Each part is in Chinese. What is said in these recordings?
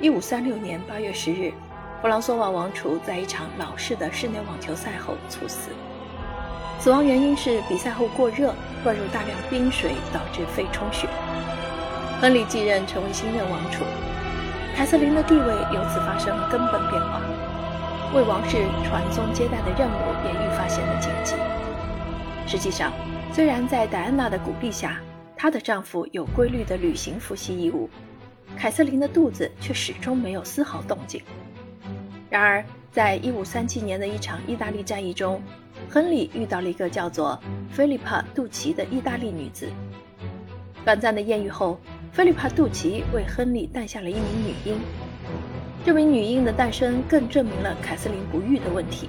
一五三六年八月十日，弗朗索瓦王储在一场老式的室内网球赛后猝死。死亡原因是比赛后过热，灌入大量冰水，导致肺充血。亨利继任成为新任王储，凯瑟琳的地位由此发生了根本变化，为王室传宗接代的任务也愈发显得紧急。实际上，虽然在戴安娜的鼓励下，她的丈夫有规律地履行夫妻义务，凯瑟琳的肚子却始终没有丝毫动静。然而，在1537年的一场意大利战役中，亨利遇到了一个叫做菲利帕·杜奇的意大利女子。短暂的艳遇后，菲利帕·杜奇为亨利诞下了一名女婴。这名女婴的诞生更证明了凯瑟琳不育的问题。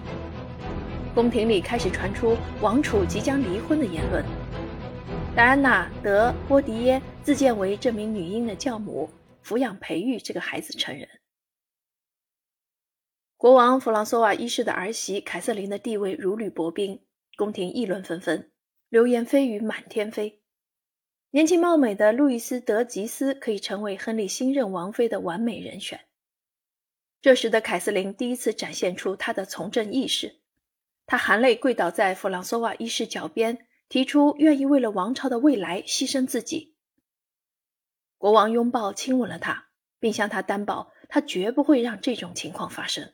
宫廷里开始传出王储即将离婚的言论。戴安娜·德·波迪耶自荐为这名女婴的教母，抚养培育这个孩子成人。国王弗朗索瓦一世的儿媳凯瑟琳的地位如履薄冰，宫廷议论纷纷，流言蜚语满天飞。年轻貌美的路易斯·德吉斯可以成为亨利新任王妃的完美人选。这时的凯瑟琳第一次展现出她的从政意识，她含泪跪倒在弗朗索瓦一世脚边，提出愿意为了王朝的未来牺牲自己。国王拥抱亲吻了她，并向她担保，他绝不会让这种情况发生。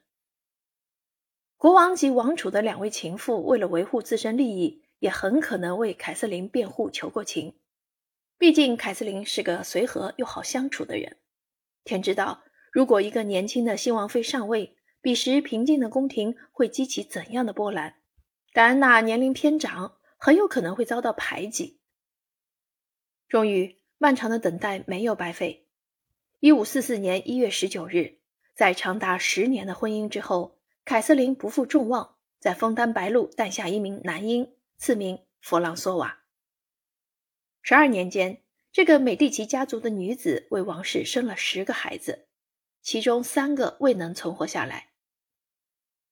国王及王储的两位情妇为了维护自身利益，也很可能为凯瑟琳辩护求过情。毕竟凯瑟琳是个随和又好相处的人。天知道，如果一个年轻的新王妃上位，彼时平静的宫廷会激起怎样的波澜？戴安娜年龄偏长，很有可能会遭到排挤。终于，漫长的等待没有白费。一五四四年一月十九日，在长达十年的婚姻之后。凯瑟琳不负众望，在枫丹白露诞下一名男婴，赐名弗朗索瓦。十二年间，这个美第奇家族的女子为王室生了十个孩子，其中三个未能存活下来。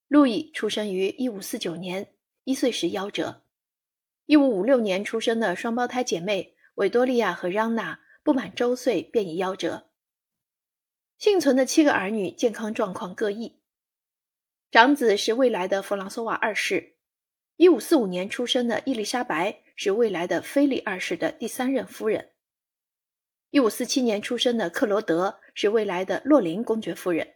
路易出生于一五四九年，一岁时夭折。一五五六年出生的双胞胎姐妹维多利亚和让娜不满周岁便已夭折。幸存的七个儿女健康状况各异。长子是未来的弗朗索瓦二世，一五四五年出生的伊丽莎白是未来的菲利二世的第三任夫人。一五四七年出生的克罗德是未来的洛林公爵夫人。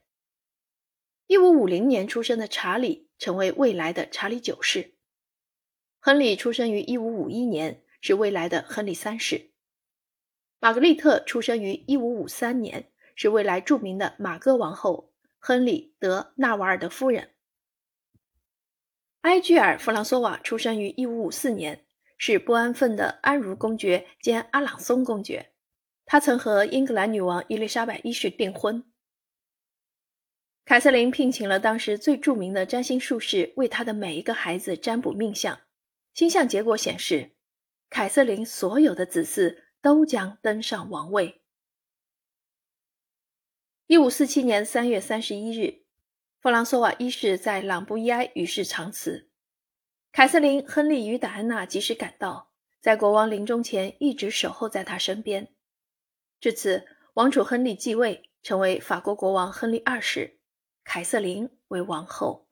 一五五零年出生的查理成为未来的查理九世。亨利出生于一五五一年，是未来的亨利三世。玛格丽特出生于一五五三年，是未来著名的玛歌王后。亨利·德·纳瓦尔的夫人埃居尔·弗朗索瓦出生于1554年，是不安分的安茹公爵兼阿朗松公爵。他曾和英格兰女王伊丽莎白一世订婚。凯瑟琳聘请了当时最著名的占星术士为她的每一个孩子占卜命相，星象结果显示，凯瑟琳所有的子嗣都将登上王位。一五四七年三月三十一日，弗朗索瓦一世在朗布伊埃与世长辞。凯瑟琳、亨利与戴安娜及时赶到，在国王临终前一直守候在他身边。至此，王储亨利继位，成为法国国王亨利二世，凯瑟琳为王后。